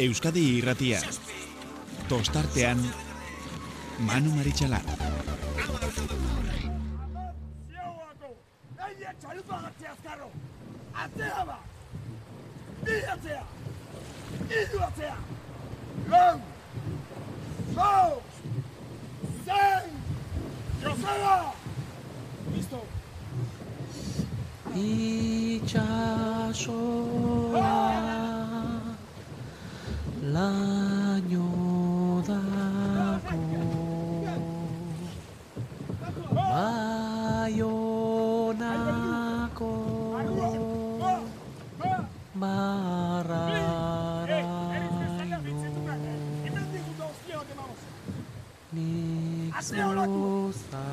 Euskadi irratia. Tostartean, Manu Maritxalar. Atzea ba! Bi atzea! Iru atzea! Lau! Lau! Zein! Joseba! Listo! itxasoa laino dako baionako marraraino nik zuzaitu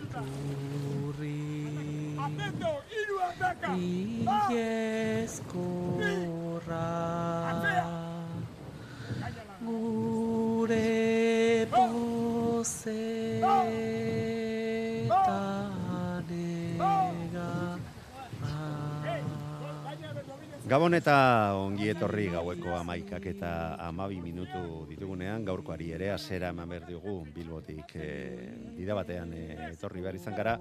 Thank you. Gabon eta ongi etorri gaueko amaikak eta amabi minutu ditugunean, gaurkoari ere azera eman behar diogu Bilbotik e, bida batean e, etorri behar izan gara,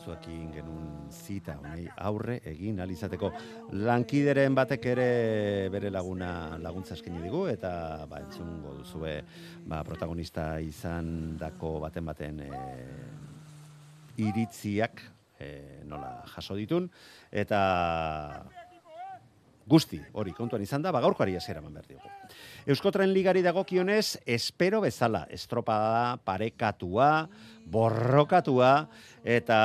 zuekin genuen zita honei aurre egin alizateko lankideren batek ere bere laguna laguntza eskaini digu eta ba, entzungo duzue ba, protagonista izan dako baten baten e, iritziak e, nola jaso ditun. Eta guzti hori kontuan izan da, ba gaurkoari hasiera eman behar diogu. Euskotren ligari dagokionez, espero bezala, estropada parekatua, borrokatua, eta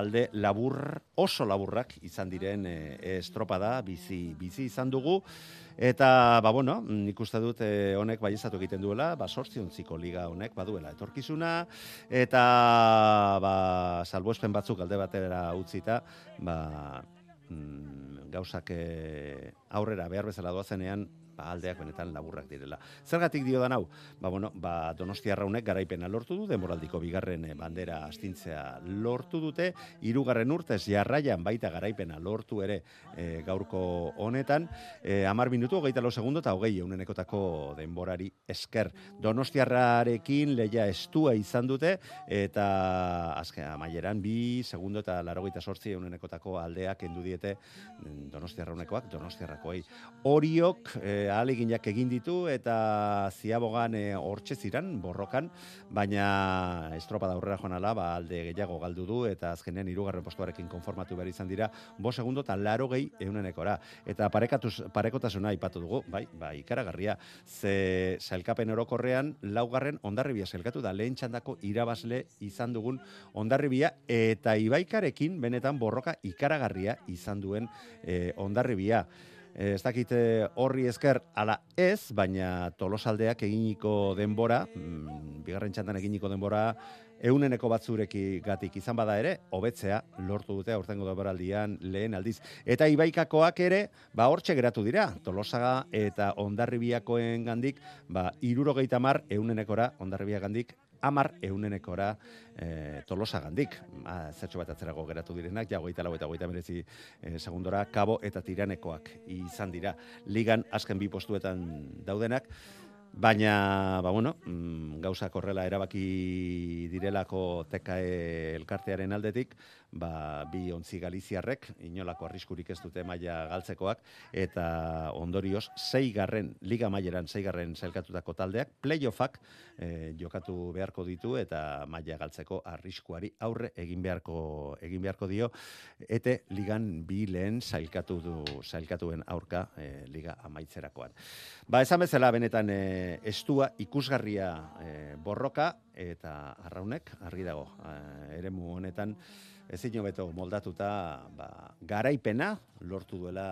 alde labur, oso laburrak izan diren e, estropada, bizi, bizi izan dugu, Eta, ba, bueno, nik uste dut eh, honek baiezatu egiten duela, ba, sortziontziko liga honek baduela etorkizuna, eta, ba, salbuespen batzuk alde batera utzita, ba, mm, gauzak eh, aurrera behar bezala doazenean, ba, aldeak benetan laburrak direla. Zergatik dio dan hau? Ba, bueno, ba, donostiarra honek garaipena lortu du, demoraldiko bigarren eh, bandera astintzea lortu dute, hirugarren urtez jarraian baita garaipena lortu ere eh, gaurko honetan, e, amar minutu, hogeita lo segundo, eta hogei eunenekotako denborari esker. Donostiarrarekin leia estua izan dute, eta azken amaieran bi segundo eta larogeita sortzi eunenekotako aldeak endu diete mm, donostiarra honekoak, donostiarrakoei. Horiok e, ahaleginak egin ditu eta ziabogan e, hortxe ziran, borrokan, baina estropada aurrera joan ala, ba, alde gehiago galdu du, eta azkenean hirugarren postuarekin konformatu behar izan dira, bo segundo eta laro gehi eunenekora. Eta parekatuz, parekotasuna aipatu dugu, bai, bai, ikaragarria, ze sailkapen orokorrean, laugarren ondarribia sailkatu da, lehen txandako irabazle izan dugun ondarribia, eta ibaikarekin benetan borroka ikaragarria izan duen e, ondarribia. Eh, ez dakite horri esker ala ez, baina tolosaldeak eginiko denbora, mm, bigarren txandan eginiko denbora, euneneko batzureki gatik izan bada ere, hobetzea lortu dute aurtengo denboraldian lehen aldiz. Eta ibaikakoak ere, ba hortxe geratu dira, tolosaga eta ondarribiakoen gandik, ba irurogeita mar eunenekora ondarribia gandik amar eunenekora e, tolosa gandik. Ma, zertxo bat atzerago geratu direnak, ja, goita lau eta goita merezi e, segundora, kabo eta tiranekoak izan dira. Ligan azken bi postuetan daudenak, Baina, ba, bueno, mm, gauzak horrela erabaki direlako TKE elkartearen aldetik, ba, bi ontzi galiziarrek, inolako arriskurik ez dute maila galtzekoak, eta ondorioz, zeigarren, liga maileran zeigarren zelkatutako taldeak, playoffak eh, jokatu beharko ditu, eta maila galtzeko arriskuari aurre egin beharko, egin beharko dio, ete ligan bi lehen zailkatu du, zailkatuen aurka eh, liga amaitzerakoan. Ba, esan bezala benetan e, estua ikusgarria e, borroka eta arraunek argi dago. E, eremu honetan ezin hobeto moldatuta ba, garaipena lortu duela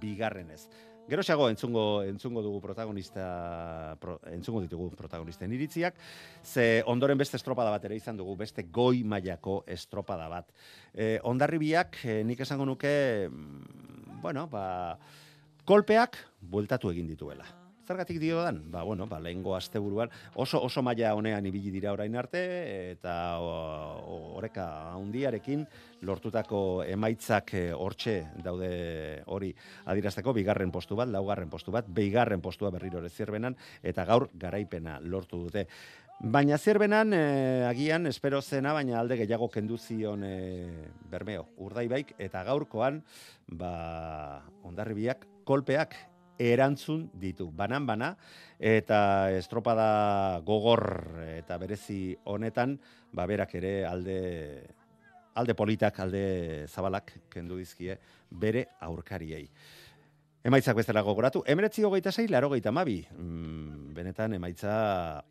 bigarrenez. Gero xago entzungo, entzungo dugu protagonista, pro, entzungo ditugu protagonisten iritziak, ze ondoren beste estropada bat ere izan dugu, beste goi mailako estropada bat. E, ondarribiak, e, nik esango nuke, mm, bueno, ba, kolpeak bueltatu egin dituela. Zergatik dio dan? Ba, bueno, ba, lehengo asteburuan oso oso maila honean ibili dira orain arte eta oreka handiarekin lortutako emaitzak eh, hortxe daude hori adirazteko bigarren postu bat, laugarren postu bat, beigarren postua berriro ere zirbenan eta gaur garaipena lortu dute. Baina zirbenan, eh, agian, espero zena, baina alde gehiago kendu zion eh, bermeo, urdaibaik, eta gaurkoan, ba, ondarribiak, kolpeak erantzun ditu, banan-bana, eta estropada gogor eta berezi honetan, ba, berak ere alde, alde politak, alde zabalak kendu dizkie bere aurkariei. Emaitzak bestela gogoratu, emeretzi hogeita zei, laro geita mabi. Mm, benetan, emaitza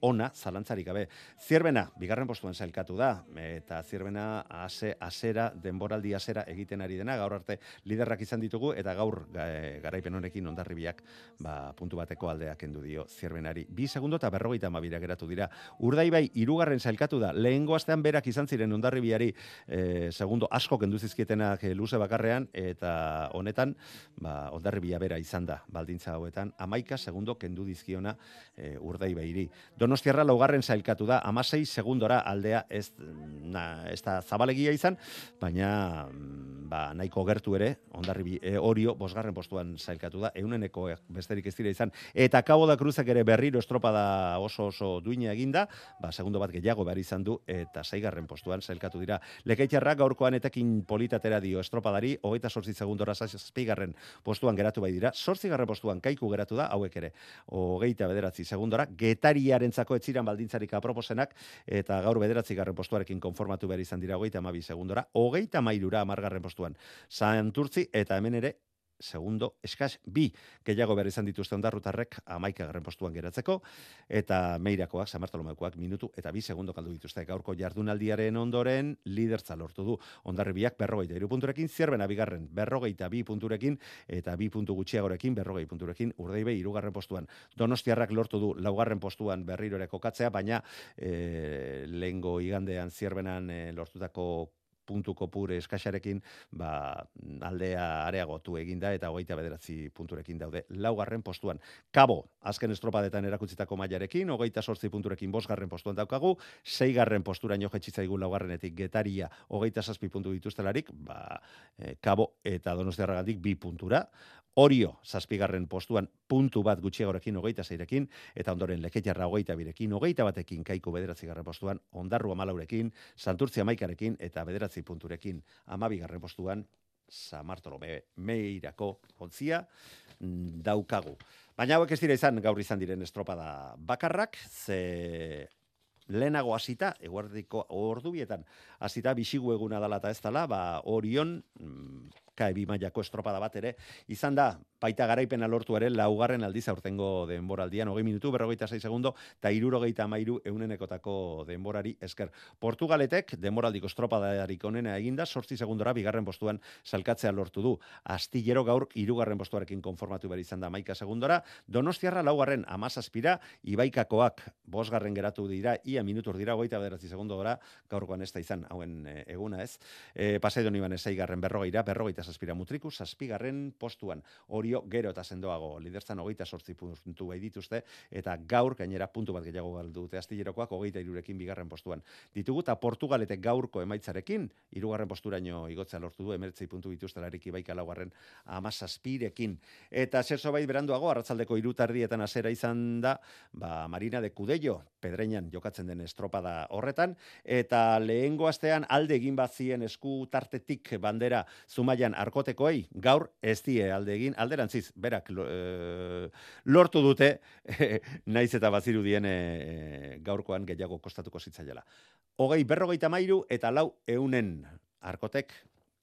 ona, zalantzarik gabe. Zierbena, bigarren postuan zailkatu da, eta zierbena ase, asera, denboraldi asera egiten ari dena, gaur arte liderrak izan ditugu, eta gaur ga, garaipen honekin ondarribiak ba, puntu bateko aldeak kendu dio zierbenari. Bi segundo eta berrogeita mabira geratu dira. Urdaibai, irugarren zailkatu da, lehengo astean berak izan ziren ondarribiari eh, segundo asko kendu zizkietenak eh, luze bakarrean, eta honetan, ba, ondarribia bera izan da, baldintza hauetan, amaika segundo kendu dizkiona e, urdai behiri. Donostiarra laugarren zailkatu da, amasei segundora aldea ez, na, ez da zabalegia izan, baina mm, ba, nahiko gertu ere, ondarribi e, orio, bosgarren postuan zailkatu da, euneneko besterik ez dira izan, eta Cabo da Cruzak ere berriro estropada oso oso duina eginda, ba, segundo bat gehiago behar izan du, eta seigarren postuan zailkatu dira. Lekeitxarrak gaurkoan etekin politatera dio estropadari, hogeita sortzi segundora zazpigarren postuan geratu bai dira, sortzigarren postuan kaiku geratu da, hauek ere, hogeita bederatzi segundora, getariarentzako etziran baldintzarik aproposenak, eta gaur bederatzi garren postuarekin konformatu behar izan dira, hogeita amabi segundora, hogeita mailura amargarren postuan, Santurtzi, eta hemen ere, segundo, eskas bi gehiago behar izan dituzte ondarrutarrek amaika garren postuan geratzeko, eta meirakoak, samartolomekoak minutu eta bi segundo kaldu dituzte gaurko jardunaldiaren ondoren lidertza lortu du ondarribiak berrogeita iru punturekin, zierbena bigarren berrogeita bi punturekin, eta bi puntu gutxiagorekin berrogei punturekin, urdeibe irugarren postuan. Donostiarrak lortu du laugarren postuan berriro ere kokatzea, baina e, lehengo igandean zierbenan e, lortutako puntu kopure eskaxarekin, ba, aldea areagotu eginda eta hogeita bederatzi punturekin daude laugarren postuan. Kabo, azken estropadetan erakutzitako mailarekin, hogeita sortzi punturekin bosgarren postuan daukagu, seigarren posturaino jetxitzaigu laugarrenetik getaria hogeita zazpi puntu dituztelarik, ba, e, Kabo eta Donostiarragatik bi puntura, Orio, zazpigarren postuan puntu bat gutxiagorekin hogeita zeirekin, eta ondoren leketiarra hogeita birekin, hogeita batekin kaiku bederatzi garren postuan, ondarru amalaurekin, santurtzi amaikarekin, eta bederatzi punturekin amabigarren postuan, Samartolome meirako ontzia mm, daukagu. Baina hauek ez dira izan gaur izan diren estropada bakarrak, ze lehenago hasita, eguardiko ordubietan, hasita bisigu eguna dala ez dala, ba, orion, mm, kaebi mailako estropada bat ere, izan da, baita garaipena lortu ere, laugarren aldiz aurtengo denboraldian, hogei minutu, berrogeita sei segundo, eta irurogeita amairu eunenekotako denborari esker. Portugaletek, denboraldiko estropadarik onena eginda, sortzi segundora, bigarren postuan salkatzea lortu du. Astillero gaur, irugarren postuarekin konformatu behar izan da maika segundora, Donostiarra laugarren amazazpira, ibaikakoak bosgarren geratu dira, ia minutur dira, hogeita bederatzi segundora, gaurkoan ez da izan, hauen e, eguna ez. E, Pasaidon iban eseigarren berrogeira, berrogeita zazpira mutriku, zazpigarren postuan, orio gero eta sendoago, liderzan hogeita sortzi puntu bai dituzte, eta gaur, gainera puntu bat gehiago galdu dute astillerokoak, hogeita irurekin bigarren postuan. Ditugu, eta Portugaletek gaurko emaitzarekin, irugarren posturaino igotzea lortu du, emertzei puntu bituztelarik ibaika laugarren amazazpirekin. Eta zerzo bai beranduago, arratzaldeko irutardietan azera izan da, ba, Marina de Cudello, pedreinan jokatzen den estropada horretan, eta lehengo astean alde egin bazien esku tartetik bandera zumaian arkotekoei, gaur ez die alde egin, alderantziz, berak eh, lortu dute, naiz eta bazirudien eh, gaurkoan gehiago kostatuko zitzaiela. Hogei berrogeita mairu eta lau eunen arkotek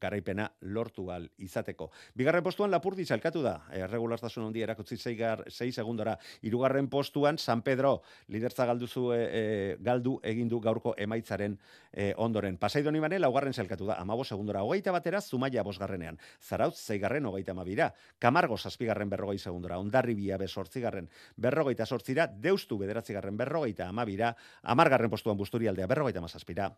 garaipena lortu al izateko. Bigarren postuan Lapurdi zailkatu da. Erregulartasun handi erakutsi 6 segundora. Hirugarren postuan San Pedro lidertza galdu zu e, e, galdu egin du gaurko emaitzaren e, ondoren. Pasai doni bane laugarren zailkatu da. 15 segundora. Hogeita batera Zumaia bosgarrenean. Zarautz zeigarren hogeita mabira. Kamargo zazpigarren berrogei segundora. Ondarribia be sortzigarren berrogeita sortzira. Deustu bederatzigarren berrogeita amabira. Amargarren postuan Busturialdea berrogeita mazazpira.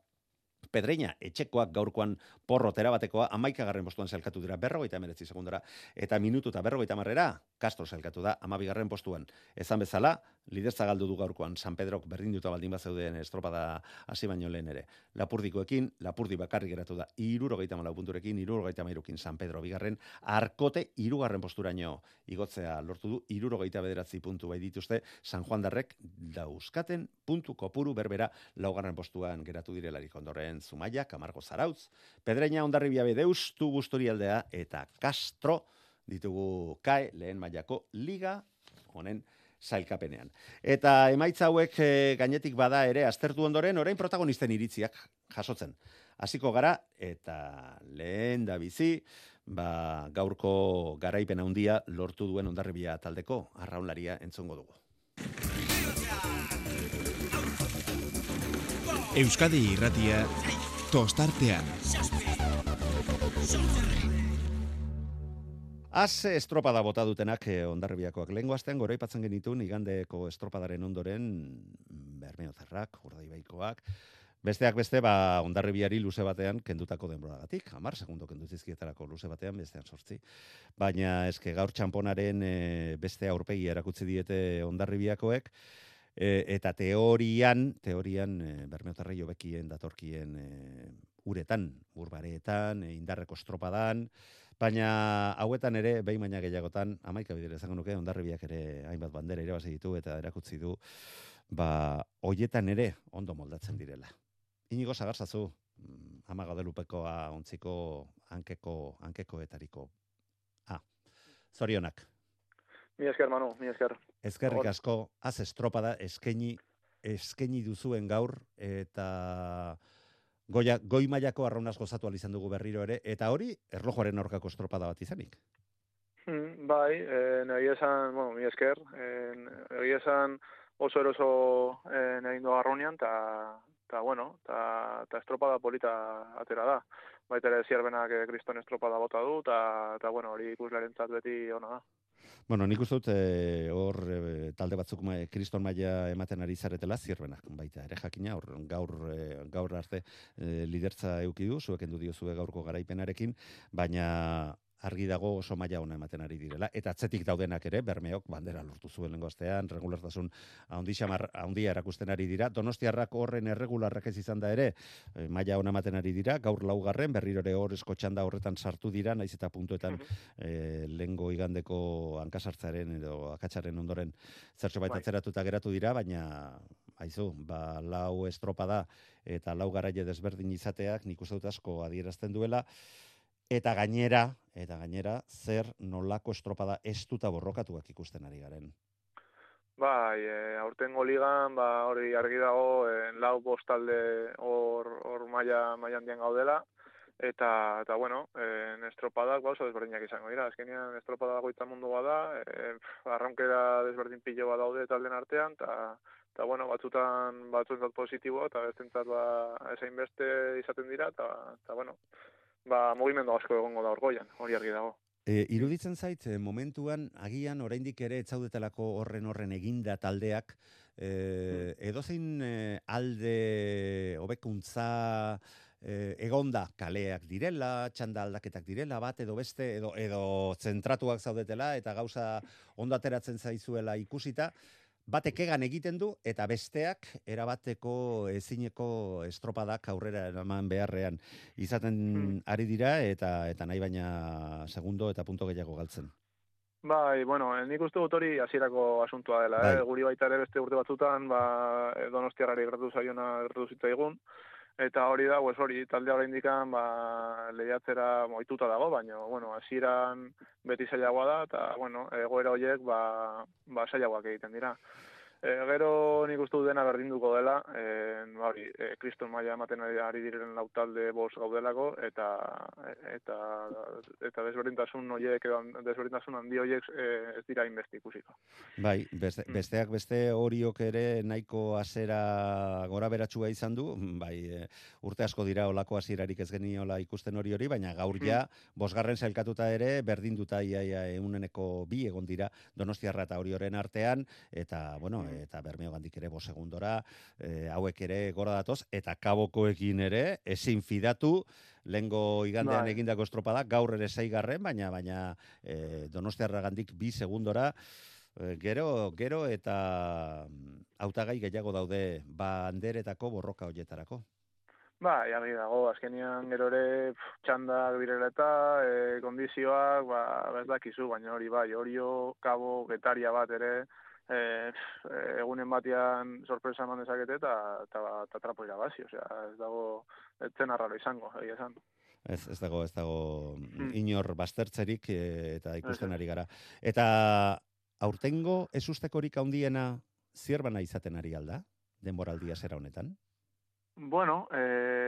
Pedreña etxekoak gaurkoan porro terabatekoa amaikagarren postuan zelkatu dira berrogeita emeretzi segundora eta minutu eta berrogeita marrera Castro zelkatu da amabigarren postuan. Ezan bezala, liderza galdu du gaurkoan San Pedrok berdinduta baldin bazeuden estropada hasi baino lehen ere. Lapurdikoekin, Lapurdi bakarrik geratu da irurogeita malau punturekin, irurogeita mairukin San Pedro bigarren, arkote irugarren posturaino igotzea lortu du, irurogeita bederatzi puntu bai dituzte, San Juan Darrek dauzkaten puntu kopuru berbera laugarren postuan geratu direlarik ondoren Zumaia, Kamargo Zarautz, Pedreña Ondarribia Bedeustu Busturialdea eta Castro ditugu kae lehen mailako liga honen sailkapenean. Eta emaitza hauek e, gainetik bada ere aztertu ondoren orain protagonisten iritziak jasotzen. Hasiko gara eta lehen da bizi ba, gaurko garaipen handia lortu duen ondarribia taldeko arraunlaria entzongo dugu. Euskadi irratia tostartean. Az estropada bota dutenak eh, ondarribiakoak. Lehengo astean goraipatzen genitun igandeko estropadaren ondoren bermeotarrak, urdaibaikoak, Besteak beste, ba, ondarribiari luze batean kendutako denboragatik, hamar segundo kendu zizkietarako luze batean, bestean sortzi. Baina eske gaur txamponaren e, beste aurpegi erakutsi diete ondarribiakoek, e, eta teorian, teorian e, bermeotarrei hobekien datorkien e, uretan, urbareetan, e, indarreko estropadan, baina hauetan ere, behin baina gehiagotan, amaika bidere izango nuke, ondarribiak ere hainbat bandera irabazi ditu eta erakutsi du, ba, hoietan ere ondo moldatzen direla. Inigo zagarzazu, mm, ama gaudelupekoa ontziko hankeko, hankekoetariko. Ah, zorionak. Mi esker, Manu, mi esker. Ezkerrik asko, az estropada eskaini, eskaini duzuen gaur, eta goia, goi mailako arraunaz gozatu izan dugu berriro ere, eta hori erlojoaren aurkako estropada bat izanik. Hmm, bai, eh, nahi esan, bueno, mi esker, eh, nahi esan oso eroso eh, nahi du arronian, eta, ta, bueno, ta, ta estropada polita atera da. Baita ere zierbenak eh, kriston estropada bota du, eta, ta, bueno, hori ikuslaren beti ona da. Bueno, nik uste dut eh, hor eh, talde batzuk ma, kriston maila ematen ari zaretela zirbenak. Baita ere jakina hor gaur eh, gaur arte eh, lidertza eduki du zuek endu diozue gaurko garaipenarekin baina argi dago oso maila ona ematen ari direla. Eta atzetik daudenak ere bermeok bandera lortu zuen lengo astean regulartasun handi xamar handia erakusten ari dira. Donostiarrak horren erregularrak ez izan da ere eh, maila ona ematen ari dira. Gaur laugarren berriro ere hor eskotxanda horretan sartu dira naiz eta puntuetan e, lengo igandeko hankasartzaren edo akatsaren ondoren zertxo baita Bai. atzeratuta geratu dira, baina aizu, ba, lau estropada eta lau garaile desberdin izateak nik uste dut asko adierazten duela, eta gainera, eta gainera, zer nolako estropada estuta borrokatuak ikusten ari garen. Bai, e, aurtengo ligan, ba, hori argi dago, e, lau bostalde hor, hor maila, maila handian gaudela, eta, eta bueno, e, estropadak, ba, oso desberdinak izango dira, azkenean estropada goita mundu bada, e, arraunkera desberdin pilo bat daude talden artean, eta, eta bueno, batzutan batzuentzat positibo, eta bestentzat ba, esain beste izaten dira, eta, eta bueno, ba, mugimendu asko egongo da orgoian, hori argi dago. E, iruditzen zait, e, momentuan, agian oraindik ere etzaudetelako horren horren eginda taldeak, e, edozein alde hobekuntza e, egonda kaleak direla, txanda aldaketak direla, bat edo beste, edo, edo zentratuak zaudetela, eta gauza ondo ateratzen zaizuela ikusita, batek egan egiten du, eta besteak erabateko ezineko estropadak aurrera eraman beharrean izaten Hmm. ari dira, eta eta nahi baina segundo eta punto gehiago galtzen. Bai, bueno, eh, nik uste dut hori hasierako asuntua dela, Bai. eh? guri baita ere beste urte batzutan, ba, eh, donostiarrari gertatu zaiona gertatu zitzaigun, eta hori da, pues hori, taldea hori indikan, ba, lehiatzera moituta dago, baina, bueno, hasieran beti zailagoa da, eta, bueno, egoera horiek, ba, ba zailagoak egiten dira. E, gero nik uste dut dena berdinduko dela, e, hori, e, kriston maila ematen ari, diren lau talde bost gaudelako, eta, eta, eta desberdintasun horiek, desberdintasun handi horiek e, ez dira inbesti ikusiko. Bai, beste, Mm. besteak beste horiok ere nahiko hasera gora beratsua izan du, bai, urte asko dira olako hasierarik ez geniola ikusten hori hori, baina gaur ja, bosgarren sailkatuta ere, berdinduta iaia euneneko bi egon dira Donostiarra eta Orioren artean, eta, bueno, Mm. eta Bermeo gandik ere bos segundora, e, hauek ere gora datoz, eta kabokoekin ere, ezin fidatu, lengo igandean Bai. egindako estropada, gaur ere zeigarren, baina, baina e, Donostiarra gandik bi segundora, E, Gero, gero eta mm, hautagai gehiago daude banderetako borroka hoietarako. Ba, jarri dago, azkenian gero ere pf, txandak direla eta e, kondizioak, ba, ez dakizu, baina hori bai, horio, kabo, getaria bat ere, e, egunen batean sorpresa eman dezakete eta, eta, eta trapo irabazi, osea, ez dago, ez zen arraro izango, egia esan. Ez, ez dago, ez dago Mm. inor baztertzerik e, eta ikusten ari gara. Eta aurtengo ez ustekorik handiena zierbana izaten ari alda, denboraldia zera honetan? Bueno, eh,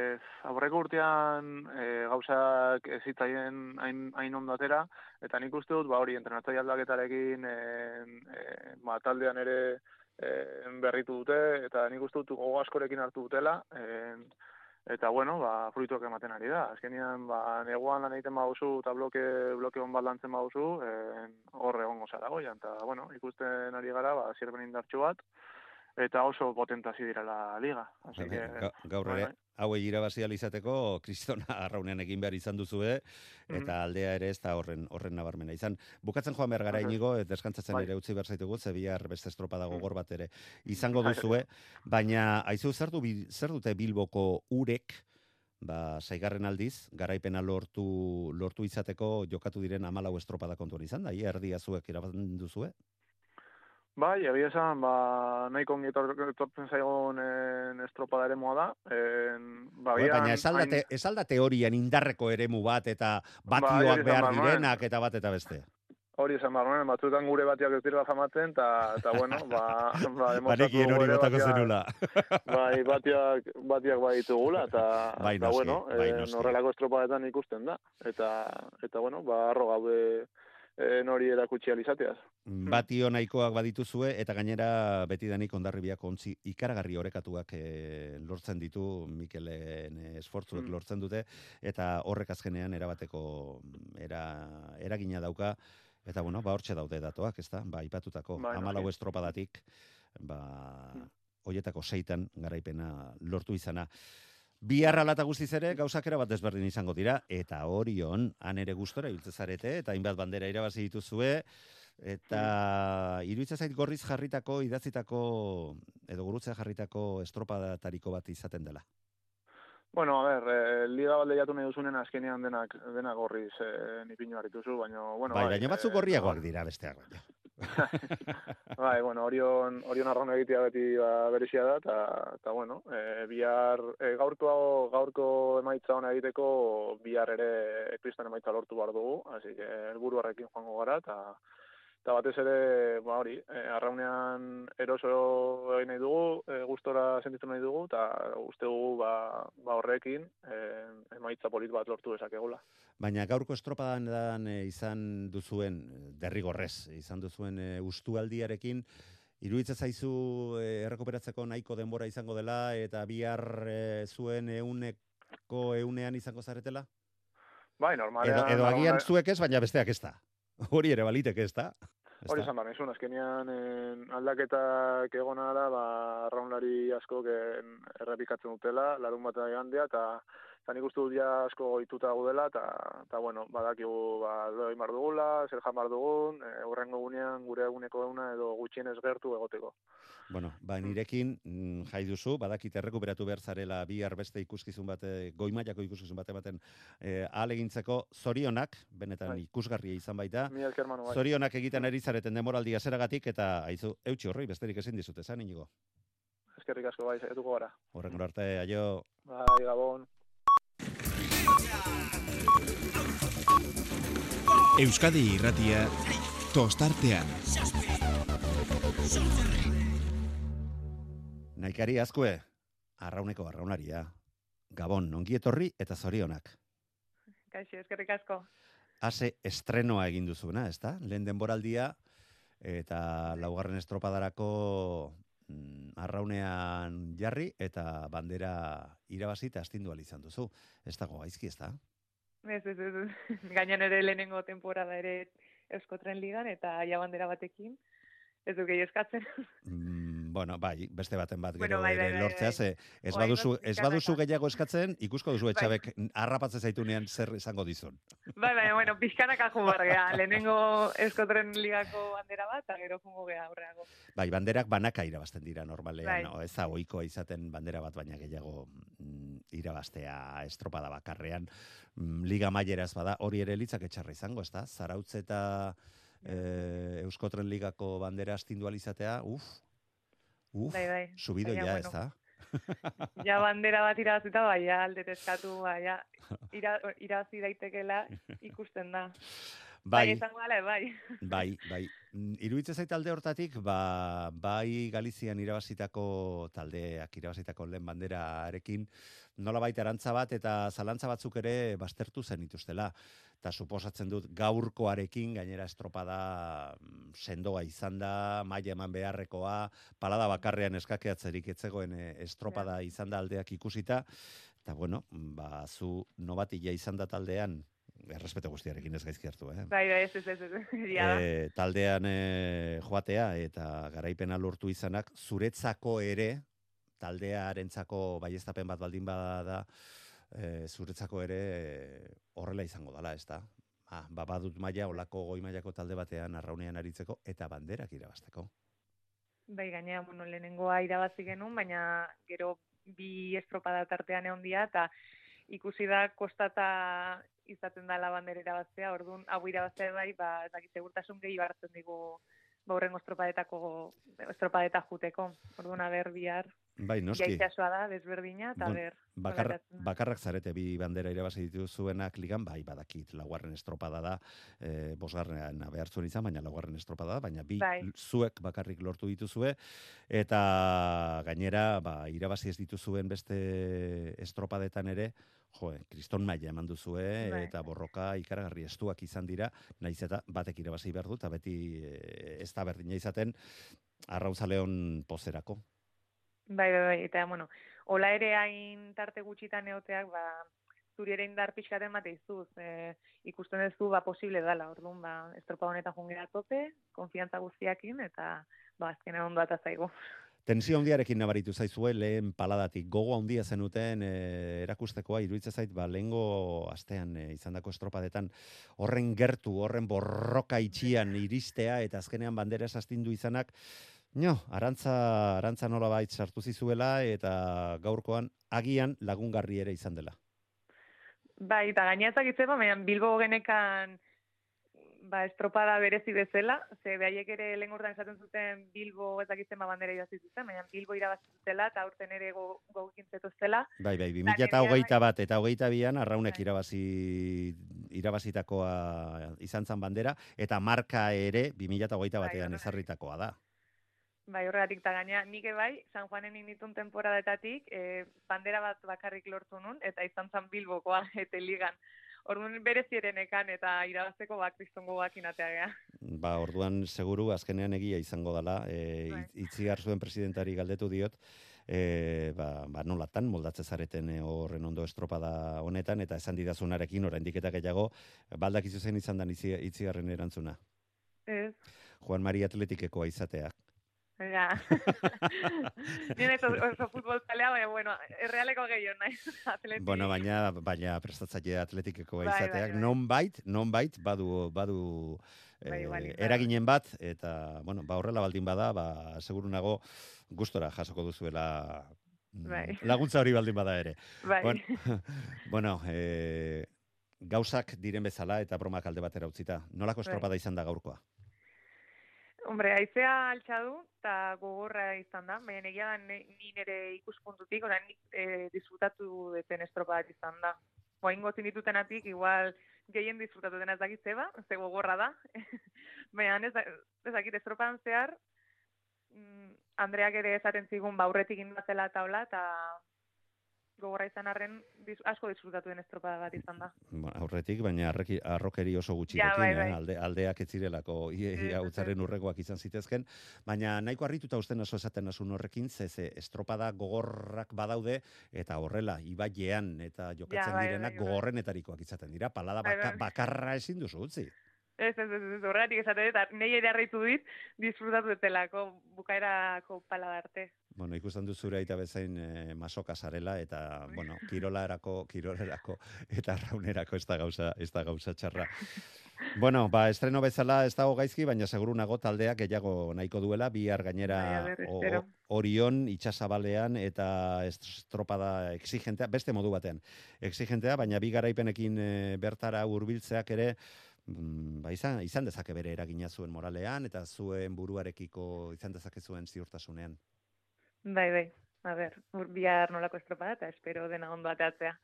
aurreko urtean eh, gauzak ez zitzaien hain, hain ondo atera, eta nik uste dut, ba hori, entrenatzaile aldaketarekin eh, eh, ba, taldean ere eh, berritu dute, eta nik uste dut gogo askorekin hartu dutela, eh, eta bueno, ba, fruituak ematen ari da. Azkenean, ba, neguan lan egiten baduzu eta bloke, bloke hon bat lantzen baduzu, eh, hor egongo zara goian, eta bueno, ikusten ari gara, ba, zirben indartxu bat, eta oso potentasi direla liga. Así que, Ga- gaur bai, ere, bai. hauei irabazi izateko, kristona arraunean egin behar izan duzue, Mhm. eta aldea ere ez da horren, horren nabarmena izan. Bukatzen joan behar gara inigo, eh, deskantzatzen Bai. ere utzi behar zaitugu, ze bihar beste estropada Mm. gogor bat ere izango duzue, baina aizu zer, du, zer dute Bilboko urek, ba, saigarren aldiz, garaipena lortu, lortu izateko jokatu diren amalau estropada kontuan izan, da, ia erdia zuek irabazten duzue? Bai, egia esan, ba, nahiko ongi etor- etortzen zaigun en, estropada ere moa da. En, ba, agian baina ez alda, hain- ez teorian indarreko eremu bat eta batioak esan behar direnak eta bat eta beste. Hori esan behar nuen, batzuetan gure batiak ez dira famatzen, eta, bueno, ba, ba, Banekien hori batiak- zenula. Bai, batiak, batiak bai ditugula, eta, Bai, noski, bueno, bai, eh, estropadetan ikusten da. Eta, eta bueno, ba, arro gaude eh, nori erakutsi alizateaz. Batio nahikoak badituzue eta gainera betidanik ondarribiak ontzi ikaragarri orekatuak eh, lortzen ditu Mikelen eh, esfortzuek Mm. lortzen dute eta horrek azkenean erabateko era, eragina dauka eta bueno, ba hortxe daude datoak, ezta? Ba aipatutako Bai, noski. 14 estropadatik ba Mm. hoietako seitan garaipena lortu izana. Bihar alata guztiz ere, gauzak bat desberdin izango dira, eta orion, han ere gustora hiltze zarete, eta hainbat bandera irabazi dituzue, eta iruditzen zait gorriz jarritako, idatzitako, edo gurutzea jarritako estropadatariko bat izaten dela. Bueno, a ver, eh, liga bat lehiatu nahi duzunen azkenean denak, denak gorriz eh, nipinu harrituzu, baina, bueno, bai, baina batzuk eh, gorriagoak dira besteak bai, bueno, Orion, Orion arraun egitea beti ba, berezia da, eta, eta bueno, e, bihar, e, gaurko, gaurko emaitza ona egiteko, bihar ere kristan emaitza lortu behar dugu, hasi que helburu horrekin joango gara, eta eta batez ere, ba hori, e, arraunean eroso egin nahi dugu, e, gustora sentitu nahi dugu, eta uste dugu ba, ba horrekin e, emaitza polit bat lortu dezakegula. Baina gaurko estropadan e, izan duzuen, derrigorrez, izan duzuen e, ustualdiarekin, iruditzen zaizu e, errekuperatzeko nahiko denbora izango dela, eta bihar e, zuen euneko eunean izango zaretela? Bai, normalean... Edo, edo agian arrauna- zuek ez, baina besteak ez da. Hori ere baliteke ez da. Hori da? esan behar nizun, azkenean en, aldaketak egona da, ba, arraunlari asko errepikatzen dutela, larun bat gandea, eta eta nik uste dut ja asko goituta gaudela, eta, eta bueno, badakigu, ba, lo egin bar dugula, zer jan bar dugun, e, horrengo gunean gure eguneko eguna edo gutxienez gertu egoteko. Bueno, ba, nirekin mm, jai duzu, badakit errekuperatu behar zarela bihar beste ikuskizun bate, goimaiako ikuskizun bate baten e, alegintzeko zorionak, benetan Bai. ikusgarria izan baita, manu bai. zorionak egiten ari zareten demoraldia zeragatik, eta aizu, eutxi horri, besterik ezin dizute, zan inigo. Eskerrik asko bai, saiatuko gara. Horren arte, aio, Bai, gabon. Euskadi irratia tostartean. Naikari azkue, arrauneko arraunaria. Gabon, ongi etorri eta zorionak. Kaixo, eskerrik asko. Ase estrenoa egin duzuna, ezta? Lehen denboraldia eta laugarren estropadarako arraunean jarri eta bandera irabazi eta astindu izan duzu. Ez dago gaizki? Ez, ez, ez, ez. Gainan ere lehenengo temporada ere Eusko Tren Ligan eta ja bandera batekin. Ez du gehi eskatzen. Mm, bueno, bai, beste baten bat gero Bueno, bai, bai, bai, lortzea, bai. ze ez Oraingoz baduzu, ez baduzu gehiago eskatzen, ikusko duzu Bai. etxabek harrapatzen zaitunean zer izango dizun. bai, bai, bueno, pixkanaka jo behar gea. Lehenengo Eusko Tren Ligako bandera bat, eta gero jungo gea aurreago. Bai, banderak banaka irabazten dira normalean, Bai. no? ez da ohikoa izaten bandera bat baina gehiago mm, irabaztea estropada bakarrean. Mm, Liga maileraz bada, hori ere litzak etxarra izango, ez da? Zarautz eta e, Euskotren Ligako bandera astindu ahal izatea, uf, uf, Bai, bai. subido Baina, ja, bueno. ez da? Ja bandera bat irabazita, bai, ja alde eskatu, bai, ja, ira, irabazi daitekela ikusten da. Bai, Bai, izango bai. bai, bai. Mm, Iruditzen zait alde hortatik, ba, bai Galizian irabazitako taldeak irabazitako lehen banderarekin, nola baita arantza bat eta zalantza batzuk ere bastertu zen ituztela. Eta suposatzen dut gaurkoarekin, gainera estropada mm, sendoa izan da, maila eman beharrekoa, palada bakarrean eskakeatzerik etzegoen eh, estropada izan da aldeak ikusita, eta bueno, ba, zu nobatila izan da taldean, errespeto guztiarekin ez gaizki hartu, eh? Bai, bai, ez, ez, ez, ez, e, taldean e, joatea eta garaipena lortu izanak zuretzako ere taldearentzako baiestapen bat baldin bada da e, zuretzako ere horrela izango dala, ez da? Ah, ba, badut maila, olako goi mailako talde batean arraunean aritzeko eta banderak irabazteko. Bai, gainea, bueno, lehenengoa irabazi genuen, baina gero bi estropada tartean egon dira, eta ikusi da kostata izaten dela bandera irabaztea, orduan, hau irabaztea bai, ba, ez dakit segurtasun gehi hartzen digu ba, horrengo estropadetako, estropadeta juteko. Orduan, aber, bihar, Bai, noski. jaitxasua da, desberdina, eta Bon, ber, Bakar, da. bakarrak zarete bi bandera irabazi dituzuenak ligan, bai, badakit, laugarren estropada da, e, bosgarrean behartzuen izan, baina laugarren estropada da, baina bi Bai. zuek bakarrik lortu dituzue, eta gainera, ba, irabazi ez dituzuen beste estropadetan ere, jo, kriston maila eman duzue, Bai. eta borroka ikaragarri estuak izan dira, naiz eta batek irabazi behar du, eta beti e, ez da berdina izaten, arrauzaleon pozerako. Bai, bai, bai, eta, bueno, hola ere hain tarte gutxitan egoteak, ba, zuri ere indar pixkaten mate izuz, e, ikusten duzu, ba, posible dala, orduan, ba, estropa honetan jungera tope, konfiantza guztiakin, eta, ba, azkena ondo zaigu. Tensio handiarekin nabaritu zaizue lehen paladatik. Gogo handia zenuten e, erakustekoa iruditzen zait ba lehengo astean e, izandako estropadetan horren gertu, horren borroka itxian iristea eta azkenean bandera astindu izanak No, arantza, arantza nola bait sartu zizuela eta gaurkoan agian lagungarri ere izan dela. Bai, eta gaina ezakitzen, baina Bilbo genekan ba, estropada berezi bezala, ze behaiek ere lehen urtean esaten zuten Bilbo ezakitzen ba bandera irabazi zuten, baina Bilbo irabazi zutela, eta aurten ere go, gogukin zetuztela, Bai, bai, Eta 2008 bat eta hogeita bian arraunek Bai. irabazi irabazitakoa izan zan bandera, eta marka ere 2008 Bai, batean horregatik. ezarritakoa da. Bai, horregatik eta gaina, nik bai, San Juanen initun temporadetatik, e, bandera bat bakarrik lortu nun, eta izan zan Bilbokoa, eta ligan. Orduan berezierenekan eta irabazteko ba kristongo inatea gea. Ba, orduan seguru azkenean egia izango dela, e, Bai. itz- itziar zuen presidentari galdetu diot, e, ba, ba nolatan moldatze zareten e, horren ondo estropada honetan, eta esan didazunarekin oraindik eta gehiago, baldakizu zen izan dan itzi, itziarren erantzuna. Ez, Juan Mari Atletikekoa izateak. Ja. Nire oso, futbol talea, baina, bueno, errealeko gehiago nahi. Atletik. Bueno, baina baina prestatzaile atletikeko Bai, bai, izateak bai. nonbait, nonbait badu badu Bai, eh, eraginen bat eta bueno, ba horrela baldin bada, ba seguru nago gustora jasoko duzuela mm, Bai. laguntza hori baldin bada ere. Bai. Bueno, bueno eh, gauzak diren bezala eta bromak alde batera utzita. Nolako Bai. estropada izan da gaurkoa? Hombre, haizea altxa du, eta gogorra izan da, baina egia da ni ni nire ikuspuntutik, orain nik e, disfrutatu deten estropa bat izan da. Oaingo zinitutenatik, igual gehien disfrutatu dena ez dakit zeba, ze gogorra da. baina ez, ez dakit estropan zehar, mm, Andreak ere esaten zigun baurretik indatela taula, eta gogorra izan arren dis, asko disfrutatu den estropada bat izan da. Bueno, aurretik, baina arreki, arrokeri oso gutxirekin, Ja, bai, eh? bai. Alde, aldeak ez zirelako ie, Ez, ez, ia utzaren ez. urrekoak izan zitezken, baina nahiko harrituta usten oso esaten nasun horrekin, ze, ze estropada gogorrak badaude, eta horrela, ibailean eta jokatzen Ja, bai, direnak bai, bai. gogorrenetarikoak izaten dira, palada Bai, baka, bakarra ezin duzu utzi. Ez, ez, ez, ez, horregatik esate, eta nahi ere harritu dit, disfrutatu detelako bukaerako pala arte. Bueno, ikusten du zure aita bezain e, masoka zarela eta bueno, kirolarako, kirolerako eta raunerako ez da gauza, ez da gauza txarra. Bueno, ba, estreno bezala ez dago gaizki, baina seguru nago taldeak gehiago nahiko duela, bihar gainera Bai, Orion itxasabalean eta estropada exigentea, beste modu batean, exigentea, baina bi garaipenekin e, bertara hurbiltzeak ere, mm, ba, izan, izan dezake bere eragina zuen moralean, eta zuen buruarekiko izan dezake zuen ziurtasunean. Bai, bai. A ber, bihar nolako estropada eta espero dena ondo ateatzea.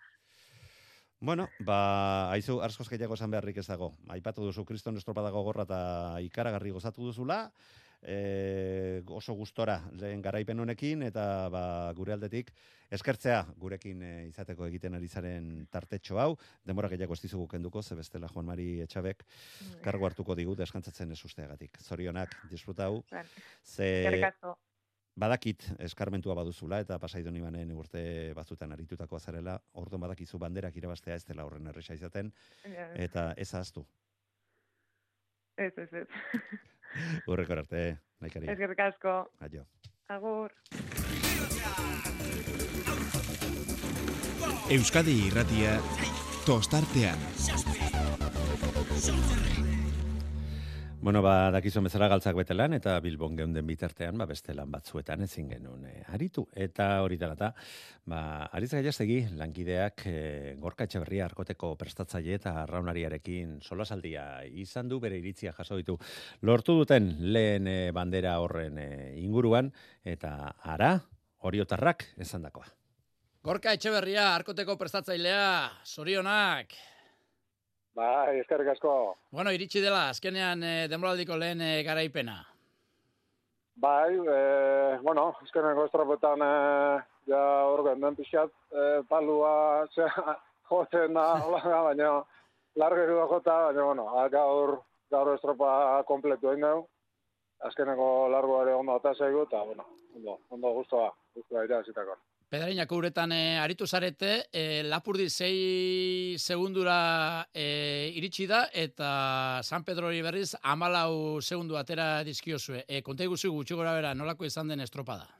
Bueno, ba, haizu, arzkoz gehiago esan beharrik ez dago. Aipatu duzu kriston estropada gogorra eta ikaragarri gozatu duzula, e, oso gustora lehen garaipen honekin, eta ba, gure aldetik eskertzea gurekin e, izateko egiten ari zaren tartetxo hau, denbora gehiago ez dizugu kenduko, ze bestela Juan Mari Etxabek kargo hartuko digu deskantzatzen ez usteagatik. Zorionak, disfrutau, Bai. ze. Badakit eskarmentua baduzula eta pasaidon ibanen urte batzutan aritutakoa zarela, orduan badakizu banderak irabaztea ez dela horren erresa izaten, eta ez ahaztu. Ez, ez, ez. Urrekor arte, naikari. Eskerrik asko. Aio. Agur. Euskadi irratia tostartean. Bueno, ba, dakizuen bezala galtzak betelan, eta Bilbon geunden bitartean, ba, beste lan batzuetan ezin genuen eh, aritu. Eta hori dela eta, ba, aritz gaiaztegi, lankideak eh, gorka etxeberria arkoteko prestatzaile eta arraunariarekin solasaldia izan du, bere iritzia jaso ditu. Lortu duten lehen eh, bandera horren eh, inguruan, eta ara, oriotarrak esan dakoa. Gorka Etxeberria, arkoteko prestatzailea, sorionak. Bai, eskerrik asko. Bueno, iritsi dela, azkenean e, denboraldiko lehen e, garaipena. Bai, e, bueno, azkeneko estropetan e, ja hor genden pixat, e, palua ze, jotzen da, hola baina largeru da jota, baina, bueno, a, gaur, gaur estropa kompletu egin dugu. Azkeneko largo ere ondo eta zaigu, eta, bueno, ondo, ondo guztua, guztua irabazitako. Pedreinak uretan e, aritu zarete, e, Lapurdi sei segundura e, iritsi da, eta San Pedro hori berriz amalau segundu atera dizkiozue. E, konta iguzu gutxi gora bera, nolako izan den estropada?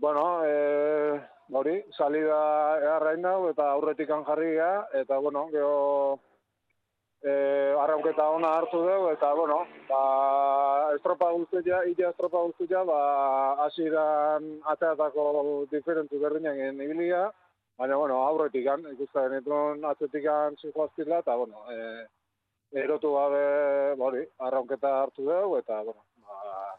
Bueno, e, hori, salida egarrain dau, eta aurretik jarri gea, eta, bueno, geho, e, arraunketa ona hartu dugu, eta, bueno, ba, estropa guztia, illa estropa guztia, ba, hasieran ateatako diferentu berdinak ibilia, baina, bueno, aurretik ikusten genituen atzetik zijoaztila, eta, bueno, e, erotu gabe, hori, arraunketa hartu dugu, eta, bueno, ba,